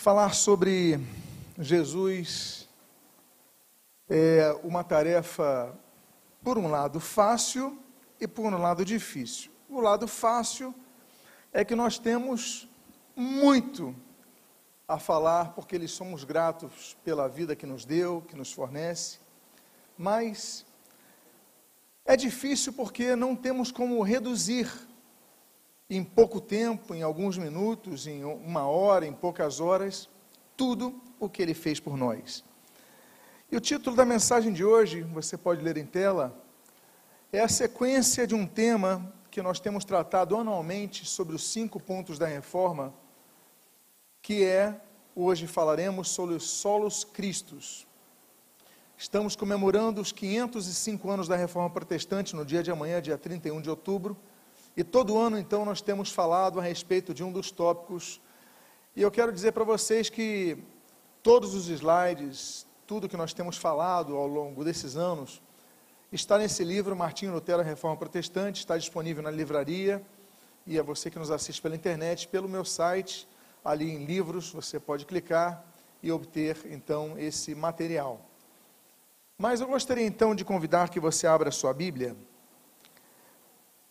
Falar sobre Jesus é uma tarefa, por um lado, fácil e por um lado, difícil. O lado fácil é que nós temos muito a falar, porque lhe somos gratos pela vida que nos deu, que nos fornece, mas é difícil porque não temos como reduzir em pouco tempo, em alguns minutos, em uma hora, em poucas horas, tudo o que ele fez por nós. E o título da mensagem de hoje, você pode ler em tela, é a sequência de um tema que nós temos tratado anualmente sobre os cinco pontos da reforma, que é, hoje falaremos sobre os solos cristos. Estamos comemorando os 505 anos da reforma protestante no dia de amanhã, dia 31 de outubro, e todo ano, então, nós temos falado a respeito de um dos tópicos. E eu quero dizer para vocês que todos os slides, tudo que nós temos falado ao longo desses anos, está nesse livro, Martinho Lutero, Reforma Protestante, está disponível na livraria. E a você que nos assiste pela internet, pelo meu site, ali em livros, você pode clicar e obter, então, esse material. Mas eu gostaria, então, de convidar que você abra a sua Bíblia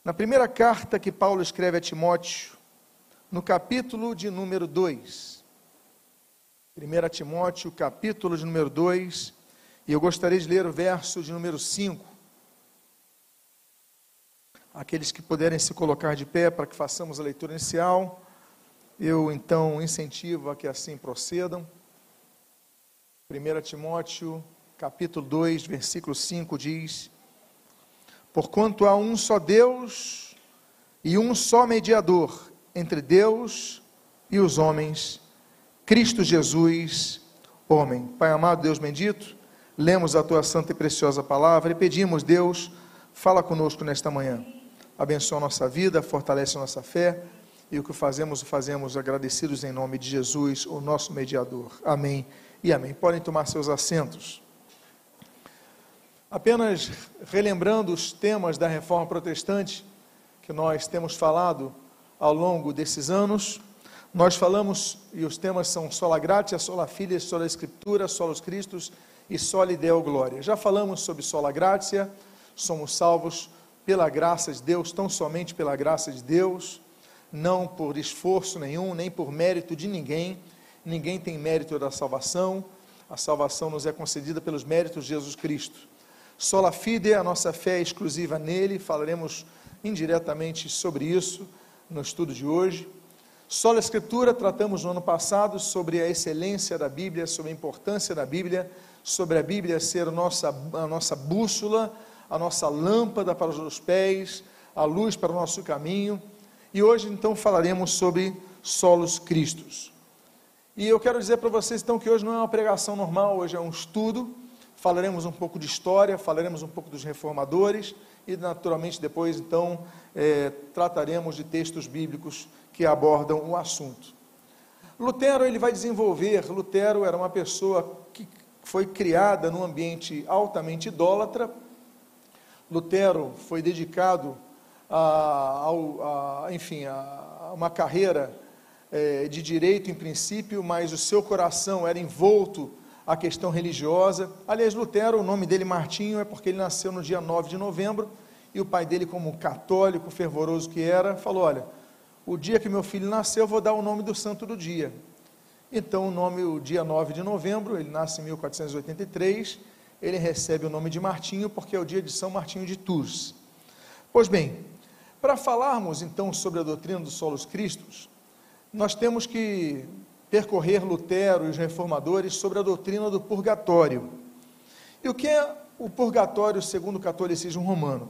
na primeira carta que Paulo escreve a Timóteo, no capítulo de número 2. 1 Timóteo, capítulo de número 2, e eu gostaria de ler o verso de número 5. Aqueles que puderem se colocar de pé para que façamos a leitura inicial, eu então incentivo a que assim procedam. 1 Timóteo, capítulo 2, versículo 5 diz: Porquanto há um só Deus e um só mediador entre Deus e os homens, Cristo Jesus, homem. Pai amado, Deus bendito, lemos a tua santa e preciosa palavra e pedimos, Deus, fala conosco nesta manhã. Abençoa a nossa vida, fortalece a nossa fé e o que fazemos, o fazemos agradecidos em nome de Jesus, o nosso mediador. Amém e amém. Podem tomar seus assentos. Apenas relembrando os temas da reforma protestante que nós temos falado ao longo desses anos, nós falamos, e os temas são sola gratia, sola filia, sola escritura, solos Christus e sola deo glória. Já falamos sobre sola gratia, somos salvos pela graça de Deus, tão somente pela graça de Deus, não por esforço nenhum, nem por mérito de ninguém. Ninguém tem mérito da salvação. A salvação nos é concedida pelos méritos de Jesus Cristo. Sola fide, a nossa fé é exclusiva nele, falaremos indiretamente sobre isso no estudo de hoje. Sola Escritura, tratamos no ano passado sobre a excelência da Bíblia, sobre a importância da Bíblia, sobre a Bíblia ser a nossa, a nossa bússola, a nossa lâmpada para os pés, a luz para o nosso caminho. E hoje então falaremos sobre solos cristos. E eu quero dizer para vocês então que hoje não é uma pregação normal, hoje é um estudo falaremos um pouco de história, falaremos um pouco dos reformadores e, naturalmente, depois, então, é, trataremos de textos bíblicos que abordam o assunto. Lutero, ele vai desenvolver, Lutero era uma pessoa que foi criada num ambiente altamente idólatra, Lutero foi dedicado a, a, a enfim, a, uma carreira é, de direito em princípio, mas o seu coração era envolto a questão religiosa. Aliás, Lutero, o nome dele Martinho é porque ele nasceu no dia 9 de novembro e o pai dele, como católico fervoroso que era, falou: Olha, o dia que meu filho nasceu, eu vou dar o nome do santo do dia. Então, o nome, o dia 9 de novembro, ele nasce em 1483, ele recebe o nome de Martinho porque é o dia de São Martinho de Tours. Pois bem, para falarmos então sobre a doutrina dos solos cristos, nós temos que percorrer Lutero e os reformadores sobre a doutrina do purgatório. E o que é o purgatório segundo o catolicismo romano?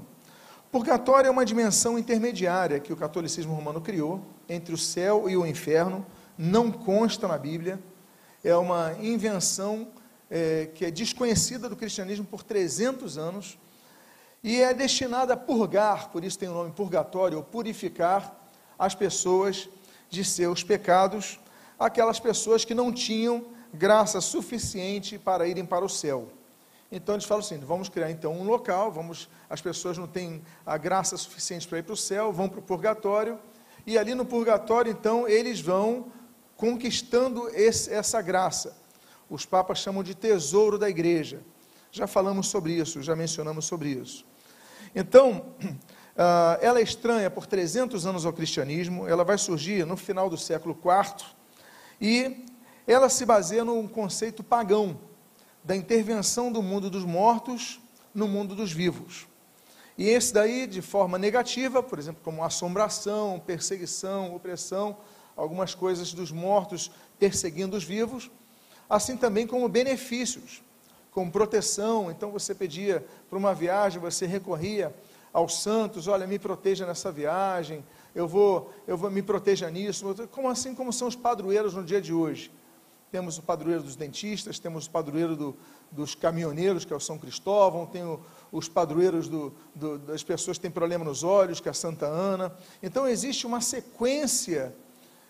Purgatório é uma dimensão intermediária que o catolicismo romano criou entre o céu e o inferno, não consta na Bíblia, é uma invenção é, que é desconhecida do cristianismo por 300 anos e é destinada a purgar, por isso tem o nome purgatório, ou purificar as pessoas de seus pecados aquelas pessoas que não tinham graça suficiente para irem para o céu. Então eles falam assim: vamos criar então um local, vamos, as pessoas não têm a graça suficiente para ir para o céu, vão para o purgatório, e ali no purgatório, então, eles vão conquistando esse, essa graça. Os papas chamam de tesouro da igreja. Já falamos sobre isso, já mencionamos sobre isso. Então, uh, ela é estranha por 300 anos ao cristianismo, ela vai surgir no final do século IV e ela se baseia num conceito pagão da intervenção do mundo dos mortos no mundo dos vivos. E esse daí, de forma negativa, por exemplo, como assombração, perseguição, opressão, algumas coisas dos mortos perseguindo os vivos, assim também como benefícios, como proteção. Então você pedia para uma viagem, você recorria aos santos, olha, me proteja nessa viagem, eu vou, eu vou me proteja nisso, como assim como são os padroeiros no dia de hoje. Temos o padroeiro dos dentistas, temos o padroeiro do, dos caminhoneiros, que é o São Cristóvão, tem o, os padroeiros do, do, das pessoas que têm problema nos olhos, que é a Santa Ana. Então existe uma sequência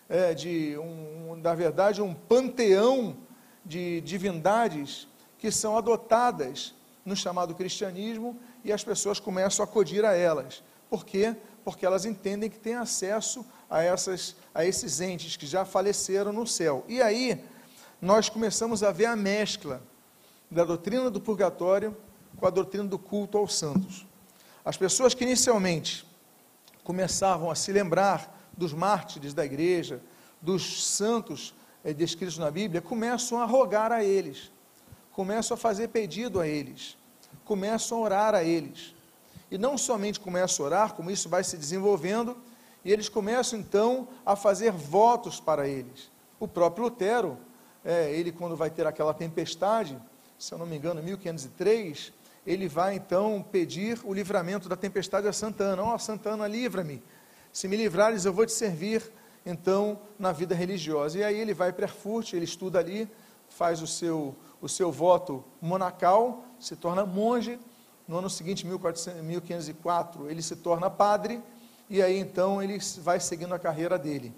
é, de, um, na verdade, um panteão de divindades que são adotadas no chamado cristianismo e as pessoas começam a acudir a elas. Por quê? Porque elas entendem que têm acesso a, essas, a esses entes que já faleceram no céu. E aí nós começamos a ver a mescla da doutrina do purgatório com a doutrina do culto aos santos. As pessoas que inicialmente começavam a se lembrar dos mártires da igreja, dos santos é, descritos na Bíblia, começam a rogar a eles, começam a fazer pedido a eles, começam a orar a eles. E não somente começam a orar, como isso vai se desenvolvendo, e eles começam então a fazer votos para eles. O próprio Lutero, é, ele quando vai ter aquela tempestade, se eu não me engano, 1503, ele vai então pedir o livramento da tempestade a Santana. Ó, oh, Santana, livra-me. Se me livrares, eu vou te servir então na vida religiosa. E aí ele vai para Erfurt, ele estuda ali, faz o seu, o seu voto monacal, se torna monge. No ano seguinte, 1504, ele se torna padre, e aí então ele vai seguindo a carreira dele.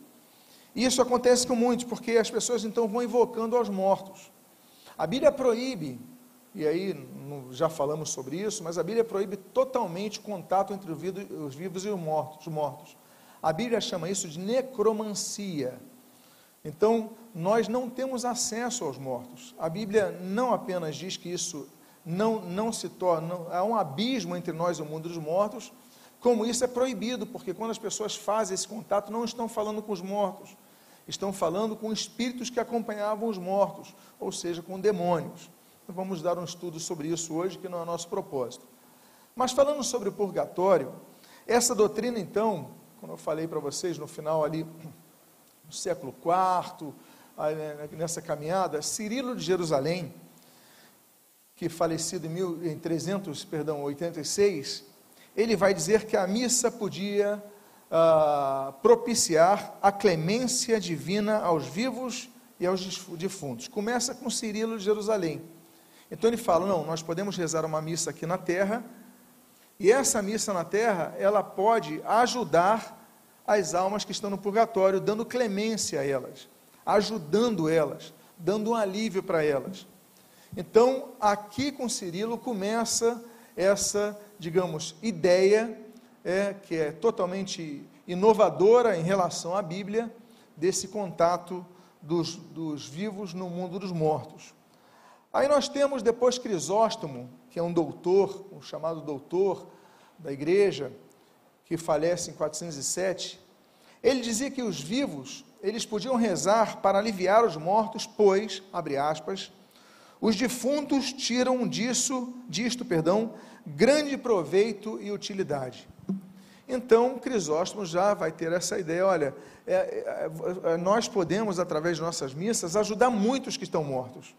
E isso acontece com muitos, porque as pessoas então vão invocando aos mortos. A Bíblia proíbe, e aí já falamos sobre isso, mas a Bíblia proíbe totalmente o contato entre os vivos e os mortos. A Bíblia chama isso de necromancia. Então, nós não temos acesso aos mortos. A Bíblia não apenas diz que isso não, não se torna, não, há um abismo entre nós e o mundo dos mortos, como isso é proibido, porque quando as pessoas fazem esse contato, não estão falando com os mortos, estão falando com espíritos que acompanhavam os mortos, ou seja, com demônios. Então, vamos dar um estudo sobre isso hoje, que não é nosso propósito. Mas falando sobre o purgatório, essa doutrina, então, como eu falei para vocês no final ali, no século IV, né, nessa caminhada, Cirilo de Jerusalém, que falecido em, mil, em 386, ele vai dizer que a missa podia ah, propiciar a clemência divina aos vivos e aos defuntos. Começa com Cirilo de Jerusalém. Então ele fala: não, nós podemos rezar uma missa aqui na terra e essa missa na terra, ela pode ajudar as almas que estão no purgatório, dando clemência a elas, ajudando elas, dando um alívio para elas. Então, aqui com Cirilo começa essa, digamos, ideia é, que é totalmente inovadora em relação à Bíblia, desse contato dos, dos vivos no mundo dos mortos. Aí nós temos depois Crisóstomo, que é um doutor, um chamado doutor da igreja, que falece em 407, ele dizia que os vivos, eles podiam rezar para aliviar os mortos, pois, abre aspas, os defuntos tiram disso, disto, perdão, grande proveito e utilidade. Então, Crisóstomo já vai ter essa ideia, olha, é, é, é, nós podemos, através de nossas missas, ajudar muitos que estão mortos.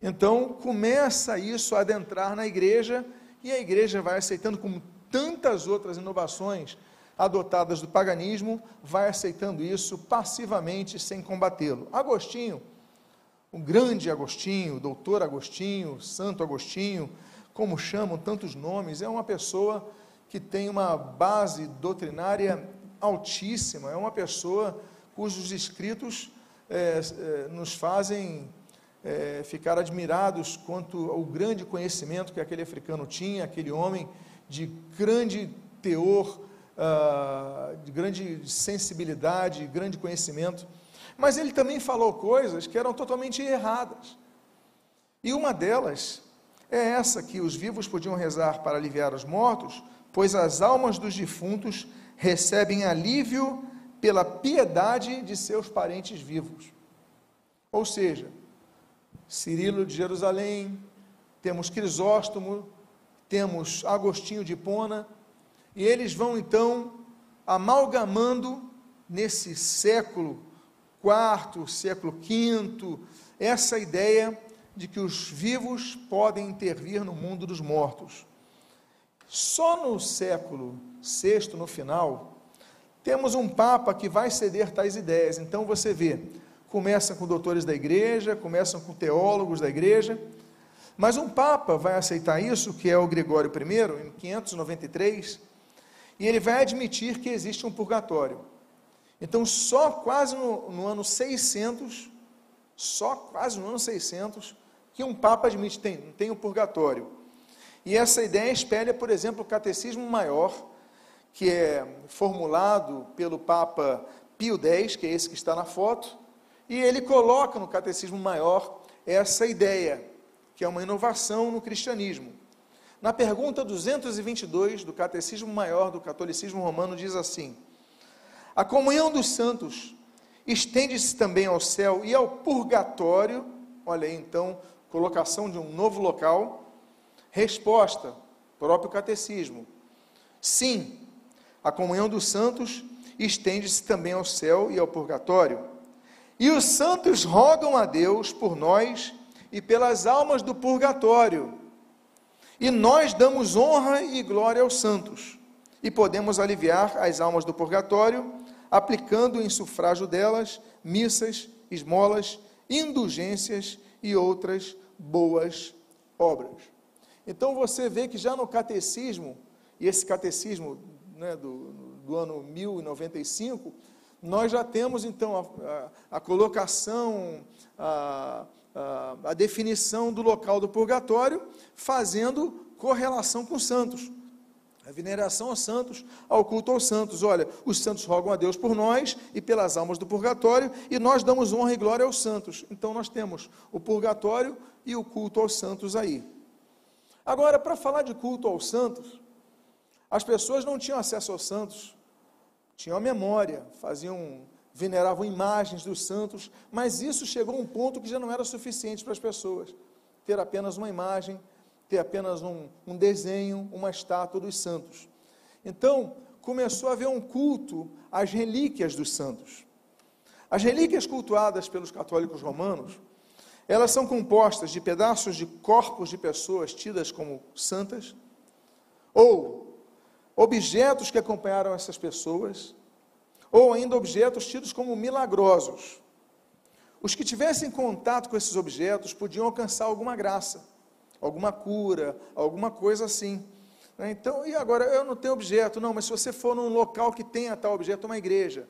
Então, começa isso a adentrar na igreja, e a igreja vai aceitando, como tantas outras inovações adotadas do paganismo, vai aceitando isso passivamente, sem combatê-lo. Agostinho, o grande Agostinho, doutor Agostinho, Santo Agostinho, como chamam tantos nomes, é uma pessoa que tem uma base doutrinária altíssima, é uma pessoa cujos escritos é, é, nos fazem é, ficar admirados quanto ao grande conhecimento que aquele africano tinha, aquele homem de grande teor, uh, de grande sensibilidade, grande conhecimento. Mas ele também falou coisas que eram totalmente erradas. E uma delas é essa que os vivos podiam rezar para aliviar os mortos, pois as almas dos defuntos recebem alívio pela piedade de seus parentes vivos. Ou seja, Cirilo de Jerusalém, temos Crisóstomo, temos Agostinho de Pona, e eles vão então amalgamando nesse século quarto, século quinto, essa ideia de que os vivos podem intervir no mundo dos mortos. Só no século VI, no final, temos um Papa que vai ceder tais ideias. Então você vê, começa com doutores da igreja, começam com teólogos da igreja, mas um Papa vai aceitar isso, que é o Gregório I, em 593, e ele vai admitir que existe um purgatório. Então, só quase no, no ano 600, só quase no ano 600, que um Papa admite tem, tem o purgatório. E essa ideia espelha, por exemplo, o Catecismo Maior, que é formulado pelo Papa Pio X, que é esse que está na foto, e ele coloca no Catecismo Maior essa ideia, que é uma inovação no cristianismo. Na pergunta 222 do Catecismo Maior do Catolicismo Romano, diz assim: A comunhão dos santos estende-se também ao céu e ao purgatório. Olha aí, então, colocação de um novo local. Resposta: próprio catecismo. Sim, a comunhão dos santos estende-se também ao céu e ao purgatório. E os santos rogam a Deus por nós e pelas almas do purgatório. E nós damos honra e glória aos santos. E podemos aliviar as almas do purgatório, aplicando em sufrágio delas missas, esmolas, indulgências e outras boas obras. Então você vê que já no catecismo, e esse catecismo né, do, do ano 1095, nós já temos então a, a, a colocação, a, a, definição do local do purgatório, fazendo correlação com os santos. A veneração aos santos, ao culto aos santos. Olha, os santos rogam a Deus por nós e pelas almas do purgatório, e nós damos honra e glória aos santos. Então nós temos o purgatório e o culto aos santos aí. Agora, para falar de culto aos santos, as pessoas não tinham acesso aos santos, tinham memória, faziam, veneravam imagens dos santos, mas isso chegou a um ponto que já não era suficiente para as pessoas ter apenas uma imagem ter apenas um, um desenho, uma estátua dos santos. Então, começou a haver um culto às relíquias dos santos. As relíquias cultuadas pelos católicos romanos, elas são compostas de pedaços de corpos de pessoas tidas como santas, ou objetos que acompanharam essas pessoas, ou ainda objetos tidos como milagrosos. Os que tivessem contato com esses objetos podiam alcançar alguma graça alguma cura, alguma coisa assim. Né? Então, e agora, eu não tenho objeto, não, mas se você for num local que tenha tal objeto, uma igreja,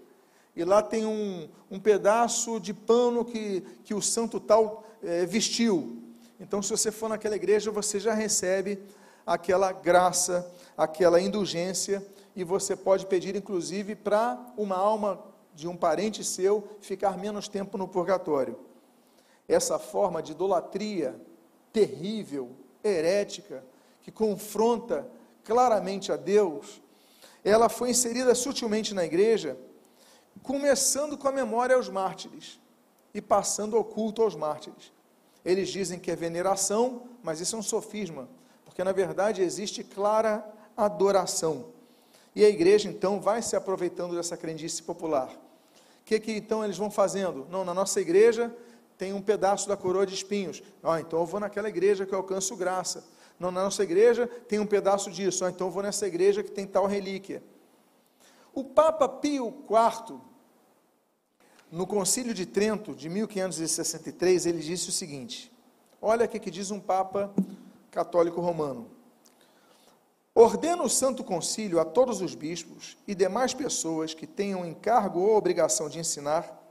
e lá tem um, um pedaço de pano que, que o santo tal é, vestiu. Então, se você for naquela igreja, você já recebe aquela graça, aquela indulgência, e você pode pedir, inclusive, para uma alma de um parente seu ficar menos tempo no purgatório. Essa forma de idolatria terrível, herética, que confronta claramente a Deus, ela foi inserida sutilmente na igreja, começando com a memória aos mártires e passando ao culto aos mártires. Eles dizem que é veneração, mas isso é um sofisma, porque na verdade existe clara adoração. E a igreja então vai se aproveitando dessa crendice popular. O que, que então eles vão fazendo? Não, na nossa igreja tem um pedaço da coroa de espinhos. Então eu vou naquela igreja que eu alcanço graça. Não, na nossa igreja tem um pedaço disso. Então eu vou nessa igreja que tem tal relíquia. O Papa Pio IV, no Concílio de Trento, de 1563, ele disse o seguinte: olha o que diz um Papa católico romano. Ordena o Santo Concílio a todos os bispos e demais pessoas que tenham encargo ou obrigação de ensinar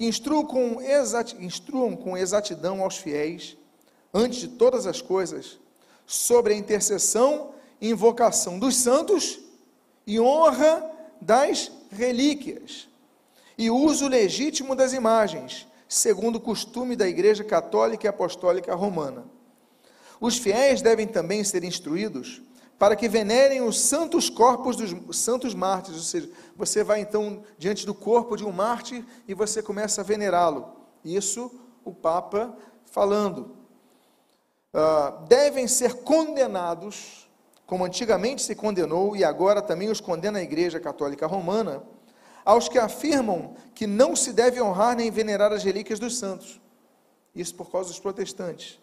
que instruam com, instruam com exatidão aos fiéis, antes de todas as coisas, sobre a intercessão e invocação dos santos e honra das relíquias, e uso legítimo das imagens, segundo o costume da Igreja Católica e Apostólica Romana. Os fiéis devem também ser instruídos para que venerem os santos corpos dos santos mártires, ou seja, você vai então diante do corpo de um mártir e você começa a venerá-lo. Isso o Papa falando. Uh, devem ser condenados, como antigamente se condenou e agora também os condena a Igreja Católica Romana, aos que afirmam que não se deve honrar nem venerar as relíquias dos santos. Isso por causa dos protestantes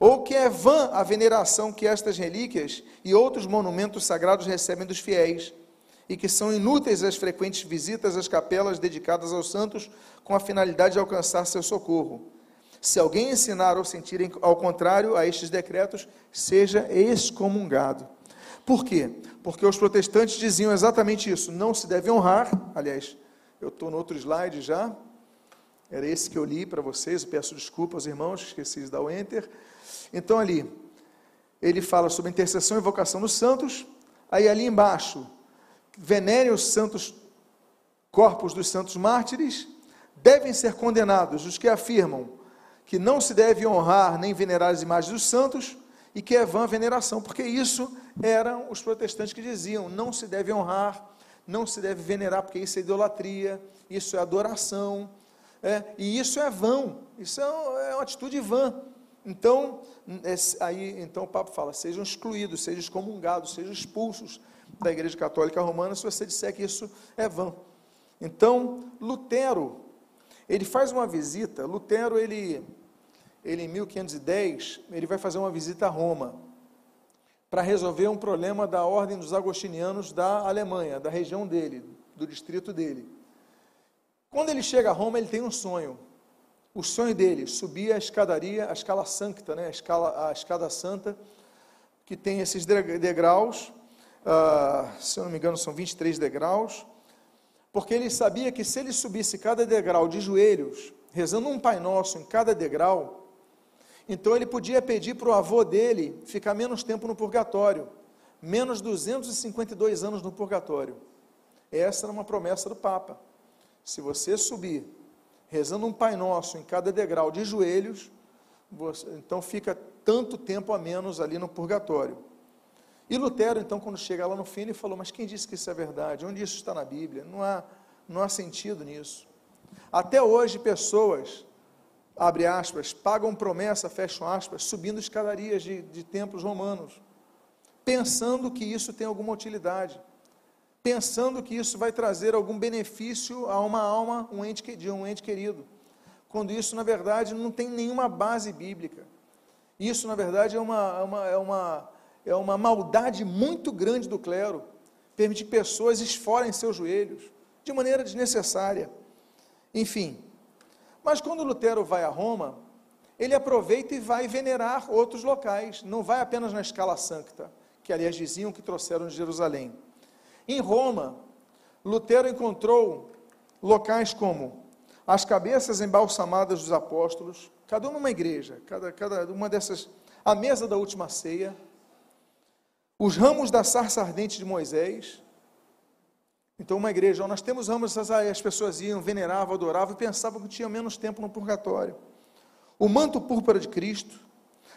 ou que é vã a veneração que estas relíquias e outros monumentos sagrados recebem dos fiéis, e que são inúteis as frequentes visitas às capelas dedicadas aos santos com a finalidade de alcançar seu socorro. Se alguém ensinar ou sentir ao contrário a estes decretos, seja excomungado. Por quê? Porque os protestantes diziam exatamente isso: não se deve honrar. Aliás, eu estou no outro slide já, era esse que eu li para vocês, peço desculpa aos irmãos, esqueci de dar o enter. Então ali, ele fala sobre intercessão e vocação dos santos, aí ali embaixo, venere os santos corpos dos santos mártires, devem ser condenados os que afirmam que não se deve honrar nem venerar as imagens dos santos e que é vã veneração, porque isso eram os protestantes que diziam, não se deve honrar, não se deve venerar, porque isso é idolatria, isso é adoração, é, e isso é vão, isso é, é uma atitude vã. Então, é, aí, então o Papa fala: sejam excluídos, sejam excomungados, sejam expulsos da Igreja Católica Romana se você disser que isso é vã. Então, Lutero, ele faz uma visita. Lutero, ele, ele em 1510, ele vai fazer uma visita a Roma para resolver um problema da ordem dos agostinianos da Alemanha, da região dele, do distrito dele. Quando ele chega a Roma, ele tem um sonho. O sonho dele, subir a escadaria, a escala sancta, né? a, escala, a escada santa, que tem esses degraus, uh, se eu não me engano são 23 degraus, porque ele sabia que se ele subisse cada degrau de joelhos, rezando um Pai Nosso em cada degrau, então ele podia pedir para o avô dele ficar menos tempo no purgatório, menos 252 anos no purgatório. Essa era uma promessa do Papa. Se você subir rezando um Pai Nosso em cada degrau de joelhos, você, então fica tanto tempo a menos ali no purgatório. E Lutero, então, quando chega lá no fim, ele falou: Mas quem disse que isso é verdade? Onde isso está na Bíblia? Não há, não há sentido nisso. Até hoje, pessoas, abre aspas, pagam promessa, fecham aspas, subindo escadarias de, de templos romanos, pensando que isso tem alguma utilidade pensando que isso vai trazer algum benefício a uma alma, um ente, de um ente querido, quando isso, na verdade, não tem nenhuma base bíblica. Isso, na verdade, é uma, é uma, é uma, é uma maldade muito grande do clero, permitir que pessoas esforem seus joelhos, de maneira desnecessária. Enfim, mas quando Lutero vai a Roma, ele aproveita e vai venerar outros locais, não vai apenas na escala sancta, que aliás diziam que trouxeram de Jerusalém. Em Roma, Lutero encontrou locais como as cabeças embalsamadas dos apóstolos, cada uma igreja, cada, cada uma dessas, a mesa da última ceia, os ramos da sarça ardente de Moisés. Então, uma igreja, nós temos ramos, as pessoas iam, veneravam, adoravam e pensavam que tinha menos tempo no purgatório. O manto púrpura de Cristo,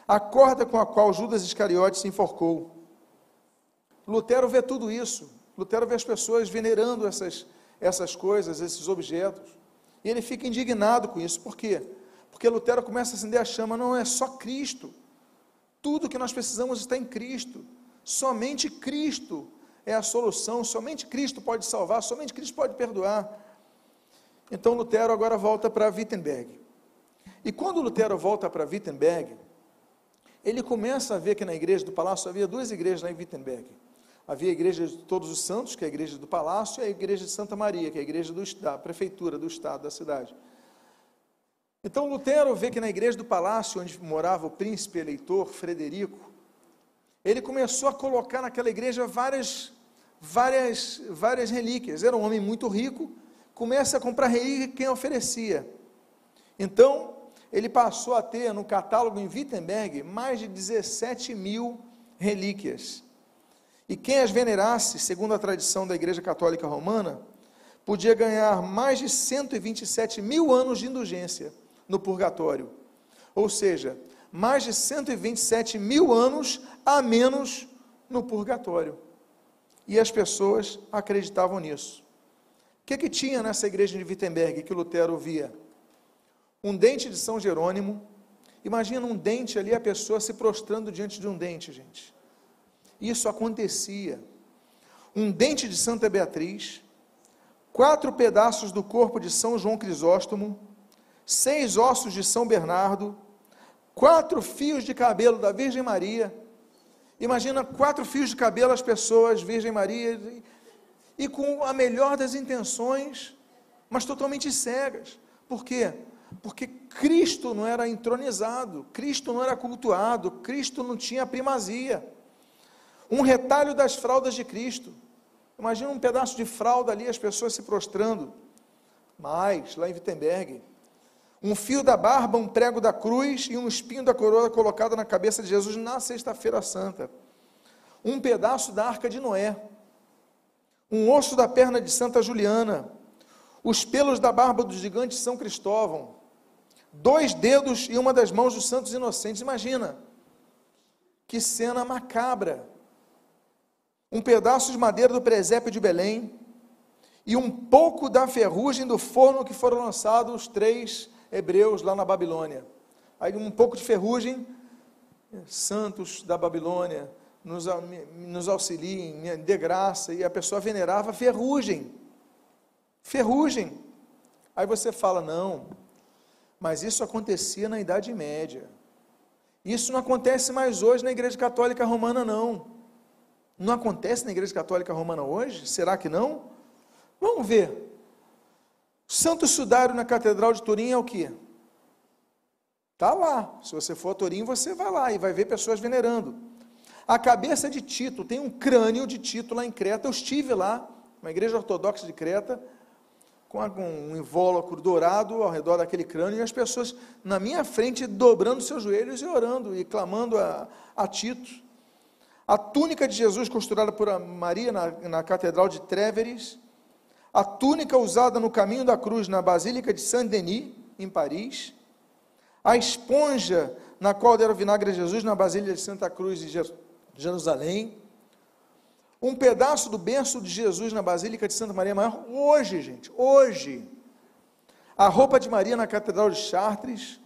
a corda com a qual Judas Iscariote se enforcou. Lutero vê tudo isso Lutero vê as pessoas venerando essas, essas coisas, esses objetos. E ele fica indignado com isso. Por quê? Porque Lutero começa a acender a chama, não é só Cristo. Tudo que nós precisamos está em Cristo. Somente Cristo é a solução, somente Cristo pode salvar, somente Cristo pode perdoar. Então Lutero agora volta para Wittenberg. E quando Lutero volta para Wittenberg, ele começa a ver que na igreja do palácio havia duas igrejas lá em Wittenberg. Havia a igreja de Todos os Santos, que é a igreja do palácio, e a igreja de Santa Maria, que é a igreja do, da prefeitura, do estado, da cidade. Então Lutero vê que na igreja do palácio, onde morava o príncipe eleitor Frederico, ele começou a colocar naquela igreja várias, várias, várias relíquias. Era um homem muito rico, começa a comprar relíquia quem oferecia. Então, ele passou a ter no catálogo em Wittenberg mais de 17 mil relíquias. E quem as venerasse, segundo a tradição da Igreja Católica Romana, podia ganhar mais de 127 mil anos de indulgência no purgatório. Ou seja, mais de 127 mil anos a menos no purgatório. E as pessoas acreditavam nisso. O que, que tinha nessa igreja de Wittenberg que Lutero via? Um dente de São Jerônimo. Imagina um dente ali, a pessoa se prostrando diante de um dente, gente. Isso acontecia. Um dente de Santa Beatriz, quatro pedaços do corpo de São João Crisóstomo, seis ossos de São Bernardo, quatro fios de cabelo da Virgem Maria. Imagina quatro fios de cabelo as pessoas, Virgem Maria, e, com a melhor das intenções, mas totalmente cegas. Por quê? Porque Cristo não era entronizado, Cristo não era cultuado, Cristo não tinha primazia. Um retalho das fraldas de Cristo. Imagina um pedaço de fralda ali, as pessoas se prostrando. Mas, lá em Wittenberg, um fio da barba, um prego da cruz e um espinho da coroa colocado na cabeça de Jesus na Sexta-feira Santa. Um pedaço da arca de Noé. Um osso da perna de Santa Juliana. Os pelos da barba do gigante São Cristóvão. Dois dedos e uma das mãos dos santos inocentes. Imagina. Que cena macabra. Um pedaço de madeira do presépio de Belém e um pouco da ferrugem do forno que foram lançados os três hebreus lá na Babilônia. Aí um pouco de ferrugem, santos da Babilônia, nos, nos auxiliem, dê graça, e a pessoa venerava ferrugem. Ferrugem. Aí você fala, não, mas isso acontecia na Idade Média. Isso não acontece mais hoje na Igreja Católica Romana, não. Não acontece na Igreja Católica Romana hoje? Será que não? Vamos ver. Santo Sudário na Catedral de Turim é o que? Está lá. Se você for a Turim, você vai lá e vai ver pessoas venerando. A cabeça de Tito, tem um crânio de Tito lá em Creta. Eu estive lá, uma igreja ortodoxa de Creta, com um invólucro dourado ao redor daquele crânio, e as pessoas na minha frente dobrando seus joelhos e orando e clamando a, a Tito. A túnica de Jesus costurada por Maria na, na Catedral de Tréveres, a túnica usada no caminho da cruz na Basílica de Saint-Denis, em Paris, a esponja na qual deram vinagre a Jesus na Basílica de Santa Cruz de Jerusalém, um pedaço do berço de Jesus na Basílica de Santa Maria Maior, hoje, gente, hoje, a roupa de Maria na Catedral de Chartres,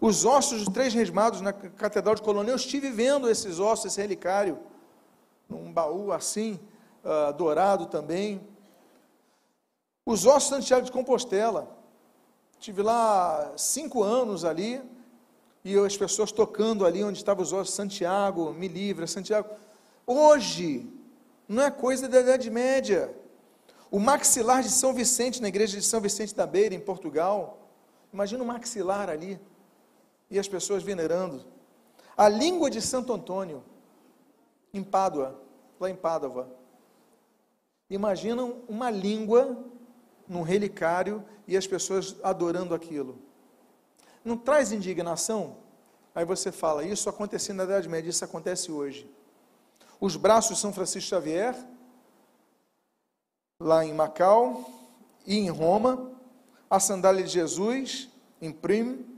os ossos dos três resmados na Catedral de Colônia, eu estive vendo esses ossos, esse relicário, num baú assim, uh, dourado também, os ossos de Santiago de Compostela. Tive lá cinco anos ali, e as pessoas tocando ali onde estavam os ossos, Santiago, me livra, Santiago. Hoje, não é coisa da Idade Média. O maxilar de São Vicente, na igreja de São Vicente da Beira, em Portugal. Imagina o maxilar ali, e as pessoas venerando. A língua de Santo Antônio, em Pádua, lá em Pádua. Imaginam uma língua num relicário e as pessoas adorando aquilo. Não traz indignação? Aí você fala, isso aconteceu na Idade Média, isso acontece hoje. Os braços de São Francisco Xavier, lá em Macau e em Roma, a sandália de Jesus, em Prime,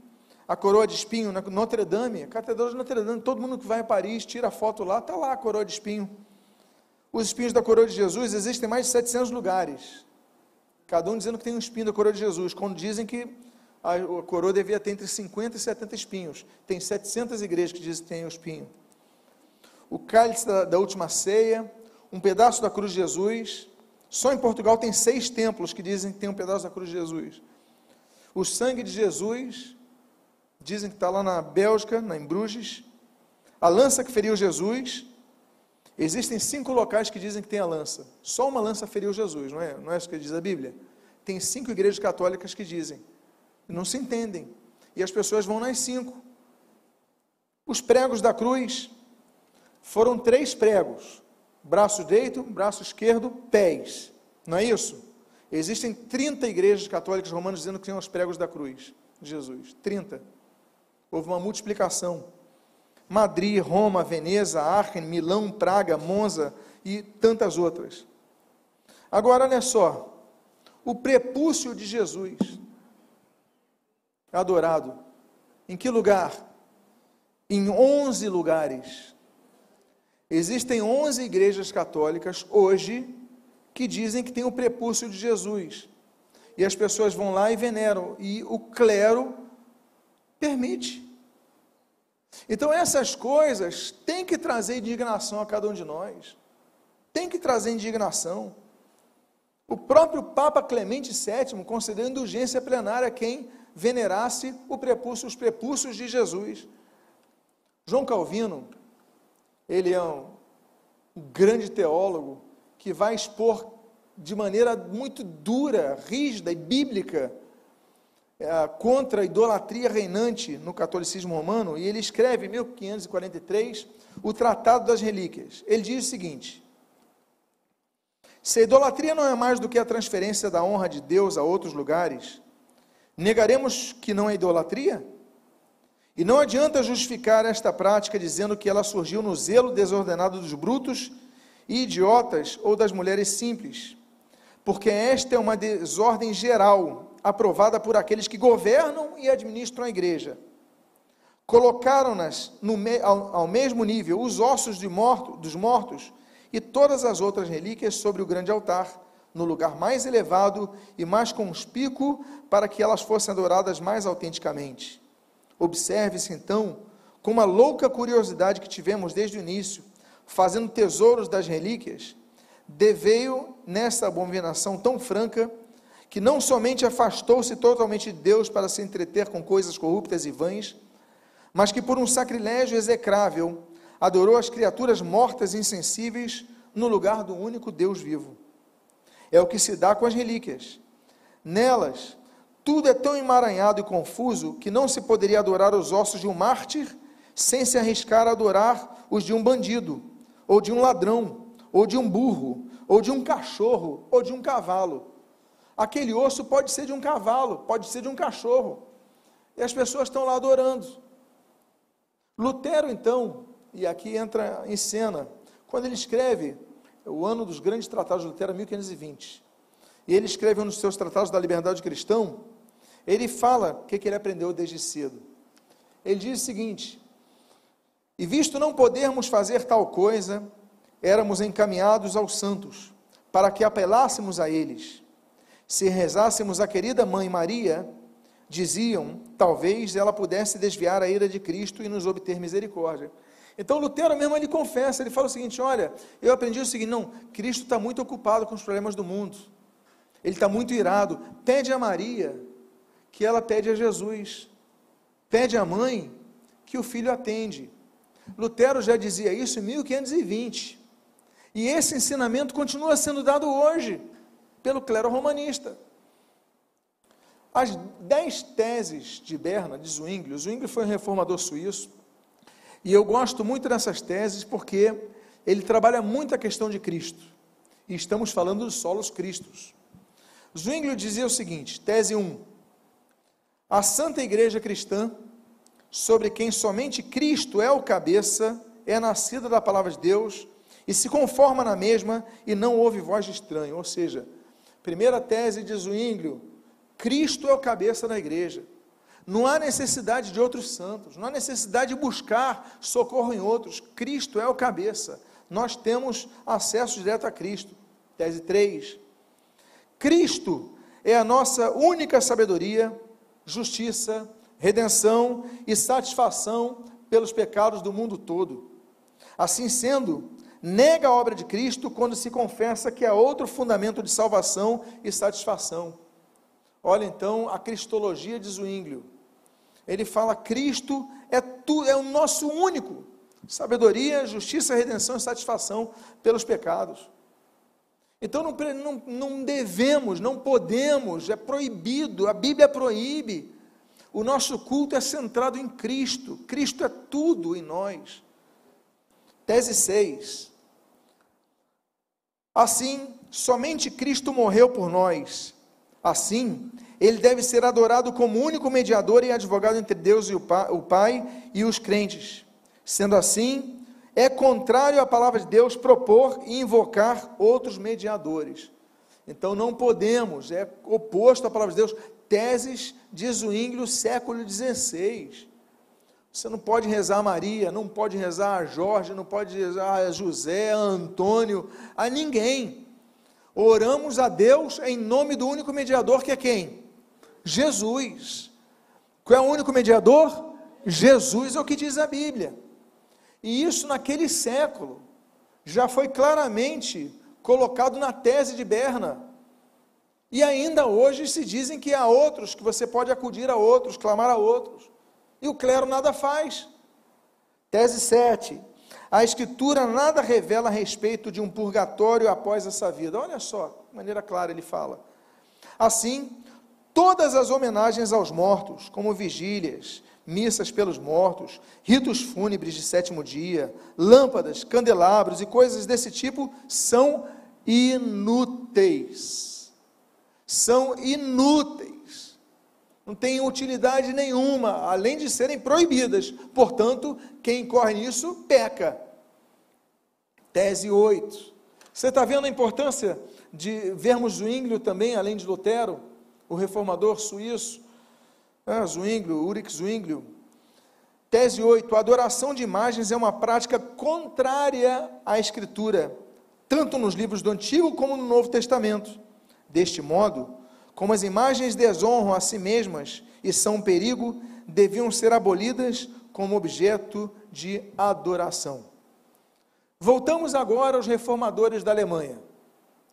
a coroa de espinho na Notre Dame, a Catedral de Notre Dame, todo mundo que vai a Paris, tira foto lá, está lá a coroa de espinho. Os espinhos da coroa de Jesus existem em mais de 700 lugares. Cada um dizendo que tem um espinho da coroa de Jesus, quando dizem que a coroa devia ter entre 50 e 70 espinhos. Tem 700 igrejas que dizem que tem um espinho. O cálice da, da última ceia, um pedaço da cruz de Jesus. Só em Portugal tem seis templos que dizem que tem um pedaço da cruz de Jesus. O sangue de Jesus, dizem que está lá na Bélgica, na, em Bruges. A lança que feriu Jesus, Existem cinco locais que dizem que tem a lança. Só uma lança feriu Jesus, não é? Não é isso que diz a Bíblia? Tem cinco igrejas católicas que dizem. Não se entendem. E as pessoas vão nas cinco. Os pregos da cruz foram três pregos: braço direito, braço esquerdo, pés. Não é isso? Existem 30 igrejas católicas romanas dizendo que tem os pregos da cruz Jesus. 30. Houve uma multiplicação. Madrid, Roma, Veneza, Aachen, Milão, Praga, Monza e tantas outras. Agora, olha só, o prepúcio de Jesus adorado. Em que lugar? Em 11 lugares. Existem 11 igrejas católicas hoje que dizem que tem o prepúcio de Jesus. E as pessoas vão lá e veneram, e o clero permite. Então essas coisas têm que trazer indignação a cada um de nós. Tem que trazer indignação. O próprio Papa Clemente VII concedeu indulgência plenária a quem venerasse prepúcio, os prepúcios de Jesus. João Calvino, ele é um grande teólogo que vai expor de maneira muito dura, rígida e bíblica é, contra a idolatria reinante no catolicismo romano, e ele escreve em 1543 o Tratado das Relíquias. Ele diz o seguinte: Se a idolatria não é mais do que a transferência da honra de Deus a outros lugares, negaremos que não é idolatria? E não adianta justificar esta prática dizendo que ela surgiu no zelo desordenado dos brutos e idiotas ou das mulheres simples, porque esta é uma desordem geral, aprovada por aqueles que governam e administram a igreja. Colocaram-nas ao, ao, mesmo nível os ossos morto, dos mortos e todas as outras relíquias sobre o grande altar, no lugar mais elevado e mais conspícuo, para que elas fossem adoradas mais autenticamente. Observe-se então, com uma louca curiosidade que tivemos desde o início, fazendo tesouros das relíquias, deveio nessa abominação tão franca, que não somente afastou-se totalmente de Deus para se entreter com coisas corruptas e vãs, mas que por um sacrilégio execrável adorou as criaturas mortas e insensíveis no lugar do único Deus vivo. É o que se dá com as relíquias. Nelas, tudo é tão emaranhado e confuso que não se poderia adorar os ossos de um mártir sem se arriscar a adorar os de um bandido, ou de um ladrão, ou de um burro, ou de um cachorro, ou de um cavalo. Aquele osso pode ser de um cavalo, pode ser de um cachorro. E as pessoas estão lá adorando. Lutero, então, e aqui entra em cena, quando ele escreve o ano dos grandes tratados de Lutero, 1520, e ele escreve um dos seus tratados da liberdade cristão, ele fala o que, que ele aprendeu desde cedo. Ele diz o seguinte: E visto não podermos fazer tal coisa, éramos encaminhados aos santos, para que apelássemos a eles. Se rezássemos a querida mãe Maria, diziam, talvez ela pudesse desviar a ira de Cristo e nos obter misericórdia. Então Lutero mesmo ele confessa, ele fala o seguinte: olha, eu aprendi o seguinte, não, Cristo está muito ocupado com os problemas do mundo, ele está muito irado, pede a Maria que ela pede a Jesus, pede à mãe que o filho atende. Lutero já dizia isso em 1520, e esse ensinamento continua sendo dado hoje pelo clero romanista. As dez teses de Berna, de Zwingli, Zwingli foi um reformador suíço, e eu gosto muito dessas teses porque ele trabalha muito a questão de Cristo. E estamos falando dos solos cristos. Zwingli dizia o seguinte, tese 1. A Santa Igreja Cristã, sobre quem somente Cristo é o cabeça, é nascida da palavra de Deus e se conforma na mesma e não ouve voz de estranho. Ou seja, primeira tese de Zwingli, Cristo é o cabeça da igreja. Não há necessidade de outros santos, não há necessidade de buscar socorro em outros. Cristo é o cabeça. Nós temos acesso direto a Cristo. Tese 3. Cristo é a nossa única sabedoria, justiça, redenção e satisfação pelos pecados do mundo todo. Assim sendo, nega a obra de Cristo quando se confessa que há outro fundamento de salvação e satisfação. Olha então a cristologia de Zwinglio ele fala: Cristo é, tu, é o nosso único sabedoria, justiça, redenção e satisfação pelos pecados. Então não, não, não devemos, não podemos, é proibido, a Bíblia proíbe. O nosso culto é centrado em Cristo, Cristo é tudo em nós. Tese 6. Assim, somente Cristo morreu por nós. Assim, ele deve ser adorado como único mediador e advogado entre Deus e o Pai, o Pai e os crentes. Sendo assim, é contrário à palavra de Deus propor e invocar outros mediadores. Então não podemos, é oposto à palavra de Deus. Teses de Zwinglio, século XVI. Você não pode rezar a Maria, não pode rezar a Jorge, não pode rezar a José, a Antônio, a ninguém. Oramos a Deus em nome do único mediador que é quem? Jesus. Qual é o único mediador? Jesus é o que diz a Bíblia. E isso naquele século já foi claramente colocado na tese de Berna. E ainda hoje se dizem que há outros, que você pode acudir a outros, clamar a outros. E o clero nada faz. Tese 7. A Escritura nada revela a respeito de um purgatório após essa vida. Olha só, de maneira clara ele fala. Assim, todas as homenagens aos mortos, como vigílias, missas pelos mortos, ritos fúnebres de sétimo dia, lâmpadas, candelabros e coisas desse tipo, são inúteis. São inúteis não têm utilidade nenhuma, além de serem proibidas. Portanto, quem incorre nisso peca. Tese 8. Você está vendo a importância de vermos Zwinglio também, além de Lutero, o reformador suíço, ah, Zwinglio, Ulrich Zwinglio. Tese 8. A adoração de imagens é uma prática contrária à Escritura, tanto nos livros do Antigo como no Novo Testamento. Deste modo, como as imagens desonram a si mesmas e são um perigo, deviam ser abolidas como objeto de adoração. Voltamos agora aos reformadores da Alemanha.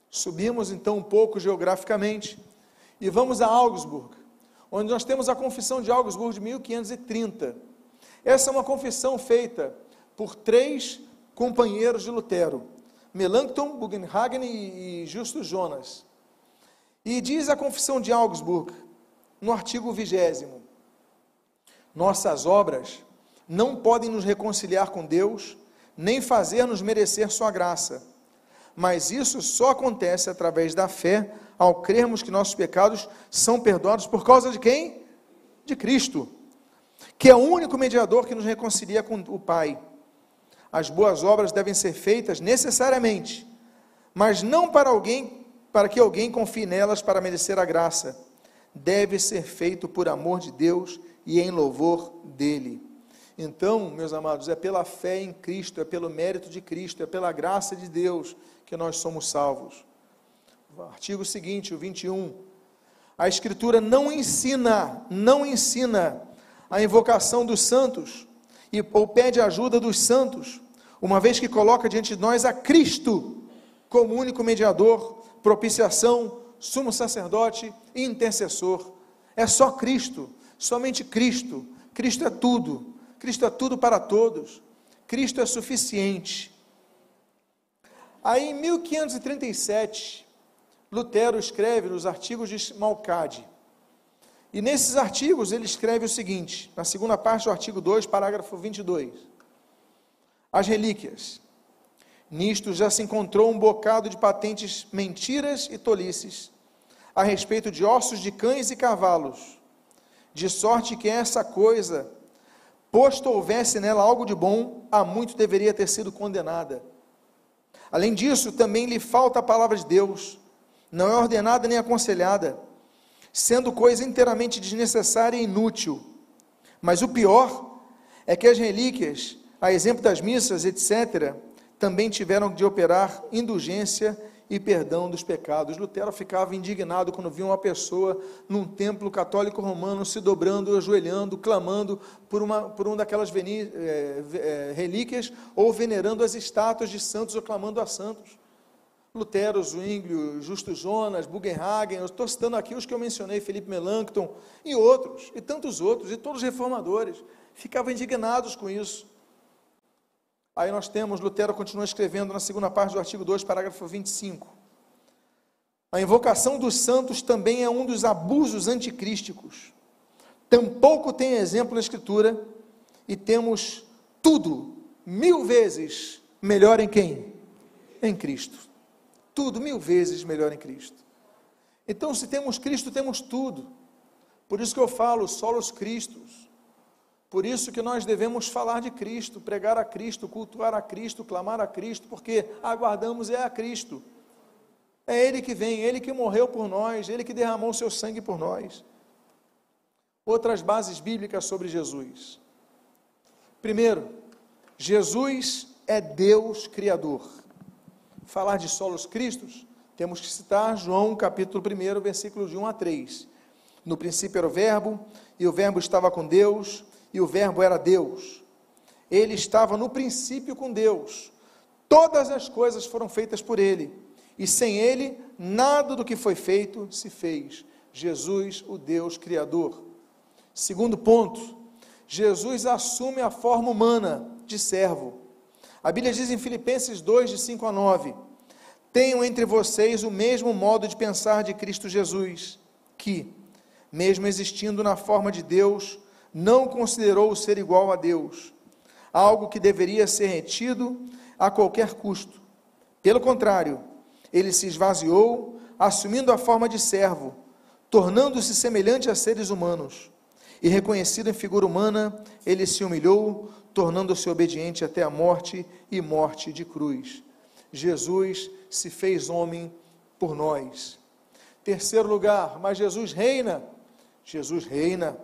Subimos então um pouco geograficamente e vamos a Augsburg, onde nós temos a Confissão de Augsburg de 1530. Essa é uma confissão feita por três companheiros de Lutero: Melanchthon, Bugenhagen e Justus Jonas. E diz a Confissão de Augsburg, no artigo 20: Nossas obras não podem nos reconciliar com Deus, nem fazer-nos merecer Sua graça. Mas isso só acontece através da fé, ao crermos que nossos pecados são perdoados por causa de quem? De Cristo, que é o único mediador que nos reconcilia com o Pai. As boas obras devem ser feitas necessariamente, mas não para alguém para que alguém confie nelas para merecer a graça, deve ser feito por amor de Deus e em louvor dele. Então, meus amados, é pela fé em Cristo, é pelo mérito de Cristo, é pela graça de Deus que nós somos salvos. Artigo seguinte, o 21. A Escritura não ensina, não ensina a invocação dos santos, e, ou pede ajuda dos santos, uma vez que coloca diante de nós a Cristo como único mediador propiciação, sumo sacerdote e intercessor. É só Cristo, somente Cristo. Cristo é tudo. Cristo é tudo para todos. Cristo é suficiente. Aí em 1537, Lutero escreve nos artigos de Malcade. E nesses artigos ele escreve o seguinte, na segunda parte do artigo 2, parágrafo 22. As relíquias. Nisto já se encontrou um bocado de patentes mentiras e tolices a respeito de ossos de cães e cavalos, de sorte que essa coisa, posto houvesse nela algo de bom, há muito deveria ter sido condenada. Além disso, também lhe falta a palavra de Deus, não é ordenada nem aconselhada, sendo coisa inteiramente desnecessária e inútil. Mas o pior é que as relíquias, a exemplo das missas, etc., também tiveram de operar indulgência e perdão dos pecados. Lutero ficava indignado quando via uma pessoa num templo católico romano se dobrando, ajoelhando, clamando por uma, por uma daquelas veni, é, é, relíquias ou venerando as estátuas de santos ou clamando a santos. Lutero, Zwinglio, Justo Jonas, Bugenhagen, eu estou citando aqui os que eu mencionei, Felipe Melanchthon e outros, e tantos outros, e todos os reformadores, ficavam indignados com isso. Aí nós temos, Lutero continua escrevendo na segunda parte do artigo 2, parágrafo 25. A invocação dos santos também é um dos abusos anticrísticos. Tampouco tem exemplo na Escritura e temos tudo mil vezes melhor em quem? Em Cristo. Tudo mil vezes melhor em Cristo. Então, se temos Cristo, temos tudo. Por isso que eu falo, solos Cristos. Por isso que nós devemos falar de Cristo, pregar a Cristo, cultuar a Cristo, clamar a Cristo, porque aguardamos é a Cristo. É Ele que vem, Ele que morreu por nós, Ele que derramou seu sangue por nós. Outras bases bíblicas sobre Jesus. Primeiro, Jesus é Deus Criador. Falar de solos cristos, temos que citar João capítulo 1, versículos de 1 a 3. No princípio era o Verbo, e o Verbo estava com Deus, e o Verbo era Deus. Ele estava no princípio com Deus. Todas as coisas foram feitas por Ele, e sem Ele, nada do que foi feito se fez. Jesus, o Deus Criador. Segundo ponto, Jesus assume a forma humana de servo. A Bíblia diz em Filipenses 2, de 5 a 9: Tenham entre vocês o mesmo modo de pensar de Cristo Jesus, que, mesmo existindo na forma de Deus, não considerou ser igual a Deus, algo que deveria ser retido a qualquer custo. Pelo contrário, ele se esvaziou, assumindo a forma de servo, tornando-se semelhante a seres humanos. E reconhecido em figura humana, ele se humilhou, tornando-se obediente até a morte e morte de cruz. Jesus se fez homem por nós. Terceiro lugar, mas Jesus reina. Jesus reina.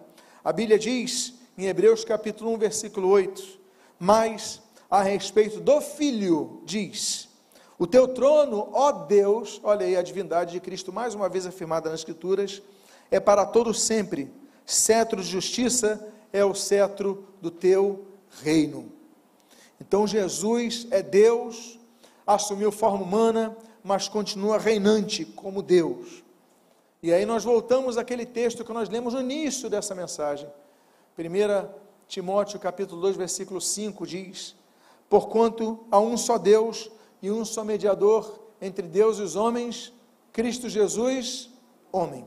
A Bíblia diz em Hebreus capítulo 1, versículo 8: Mas a respeito do Filho, diz: O teu trono, ó Deus, olha aí a divindade de Cristo mais uma vez afirmada nas Escrituras, é para todo sempre. Cetro de justiça é o cetro do teu reino. Então Jesus é Deus, assumiu forma humana, mas continua reinante como Deus. E aí nós voltamos àquele texto que nós lemos no início dessa mensagem. 1 Timóteo capítulo 2, versículo 5 diz: Porquanto há um só Deus e um só mediador entre Deus e os homens, Cristo Jesus, homem.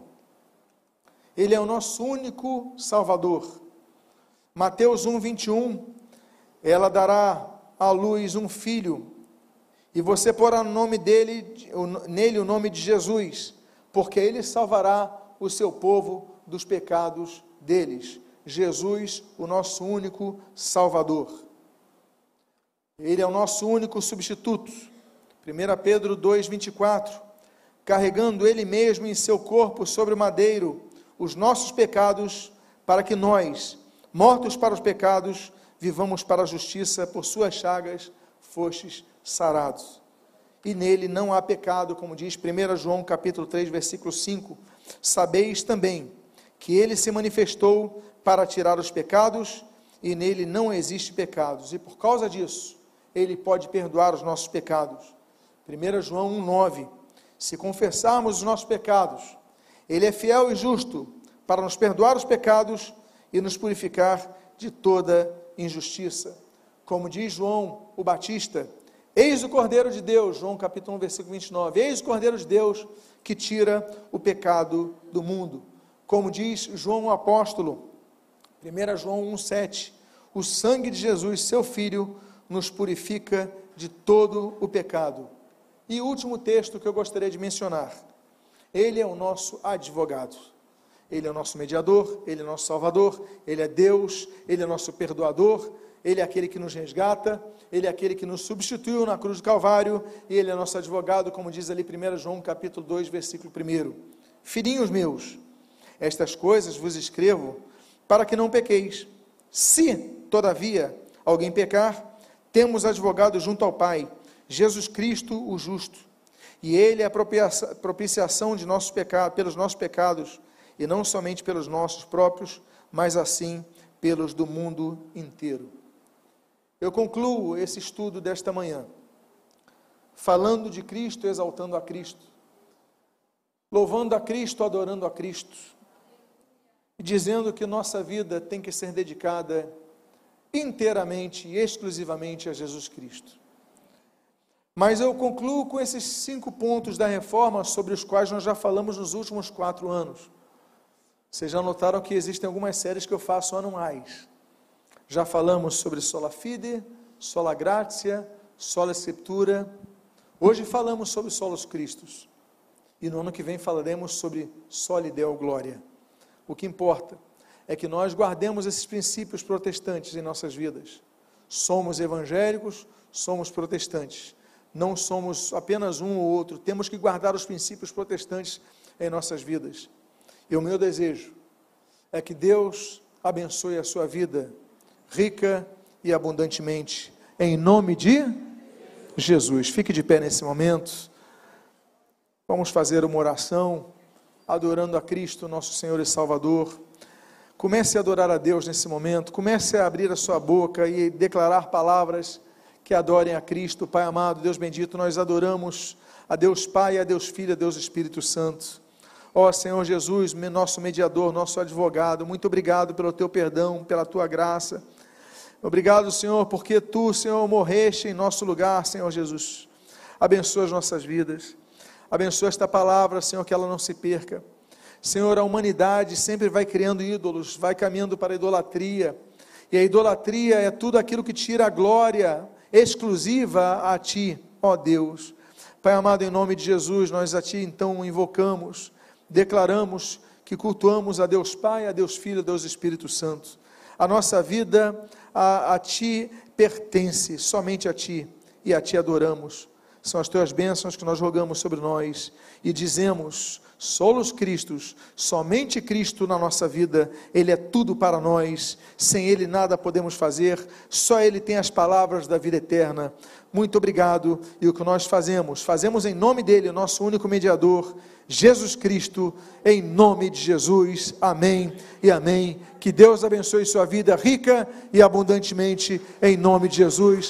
Ele é o nosso único Salvador. Mateus 1, 21, ela dará à luz um filho, e você porá no nome dele, nele o nome de Jesus, porque ele salvará o seu povo dos pecados deles. Jesus, o nosso único Salvador. Ele é o nosso único substituto. 1 Pedro 2,24. Carregando ele mesmo em seu corpo sobre o madeiro os nossos pecados, para que nós, mortos para os pecados, vivamos para a justiça, por suas chagas fostes sarados e nele não há pecado, como diz 1 João capítulo 3, versículo 5. Sabeis também que ele se manifestou para tirar os pecados e nele não existe pecados. E por causa disso, ele pode perdoar os nossos pecados. 1 João 1:9. Se confessarmos os nossos pecados, ele é fiel e justo para nos perdoar os pecados e nos purificar de toda injustiça. Como diz João o Batista, Eis o Cordeiro de Deus, João capítulo 1, versículo 29. Eis o Cordeiro de Deus que tira o pecado do mundo. Como diz João o apóstolo, 1 João 1, 7. O sangue de Jesus, seu Filho, nos purifica de todo o pecado. E último texto que eu gostaria de mencionar. Ele é o nosso advogado. Ele é o nosso mediador, ele é o nosso salvador, ele é Deus, ele é nosso perdoador, ele é aquele que nos resgata, Ele é aquele que nos substituiu na cruz do Calvário, e Ele é nosso advogado, como diz ali 1 João capítulo 2, versículo 1. Filhinhos meus, estas coisas vos escrevo para que não pequeis. Se, todavia, alguém pecar, temos advogado junto ao Pai, Jesus Cristo, o justo. E Ele é a propiciação de nossos pecados, pelos nossos pecados, e não somente pelos nossos próprios, mas assim pelos do mundo inteiro. Eu concluo esse estudo desta manhã falando de Cristo, exaltando a Cristo, louvando a Cristo, adorando a Cristo, dizendo que nossa vida tem que ser dedicada inteiramente e exclusivamente a Jesus Cristo. Mas eu concluo com esses cinco pontos da reforma sobre os quais nós já falamos nos últimos quatro anos. Vocês já notaram que existem algumas séries que eu faço anuais. Já falamos sobre sola fide, sola gratia, sola escritura. Hoje falamos sobre solos Cristos. E no ano que vem falaremos sobre soli deo glória. O que importa é que nós guardemos esses princípios protestantes em nossas vidas. Somos evangélicos, somos protestantes, não somos apenas um ou outro, temos que guardar os princípios protestantes em nossas vidas. E o meu desejo é que Deus abençoe a sua vida rica e abundantemente, em nome de Jesus. Fique de pé nesse momento. Vamos fazer uma oração adorando a Cristo, nosso Senhor e Salvador. Comece a adorar a Deus nesse momento, comece a abrir a sua boca e declarar palavras que adorem a Cristo, Pai amado, Deus bendito, nós adoramos a Deus Pai, a Deus Filho, a Deus Espírito Santo. Ó Senhor Jesus, nosso mediador, nosso advogado, muito obrigado pelo teu perdão, pela tua graça. Obrigado, Senhor, porque tu, Senhor, morreste em nosso lugar, Senhor Jesus. Abençoa as nossas vidas. Abençoa esta palavra, Senhor, que ela não se perca. Senhor, a humanidade sempre vai criando ídolos, vai caminhando para a idolatria. E a idolatria é tudo aquilo que tira a glória exclusiva a Ti, ó Deus. Pai amado, em nome de Jesus, nós a Ti então invocamos, declaramos que cultuamos a Deus Pai, a Deus Filho, a Deus Espírito Santo. A nossa vida a, a Ti pertence, somente a Ti, e a Ti adoramos. São as Tuas bênçãos que nós rogamos sobre nós e dizemos: solos Cristos, somente Cristo na nossa vida, Ele é tudo para nós, sem Ele nada podemos fazer, só Ele tem as palavras da vida eterna. Muito obrigado, e o que nós fazemos, fazemos em nome dEle, nosso único mediador, Jesus Cristo, em nome de Jesus, amém e amém. Que Deus abençoe sua vida rica e abundantemente, em nome de Jesus.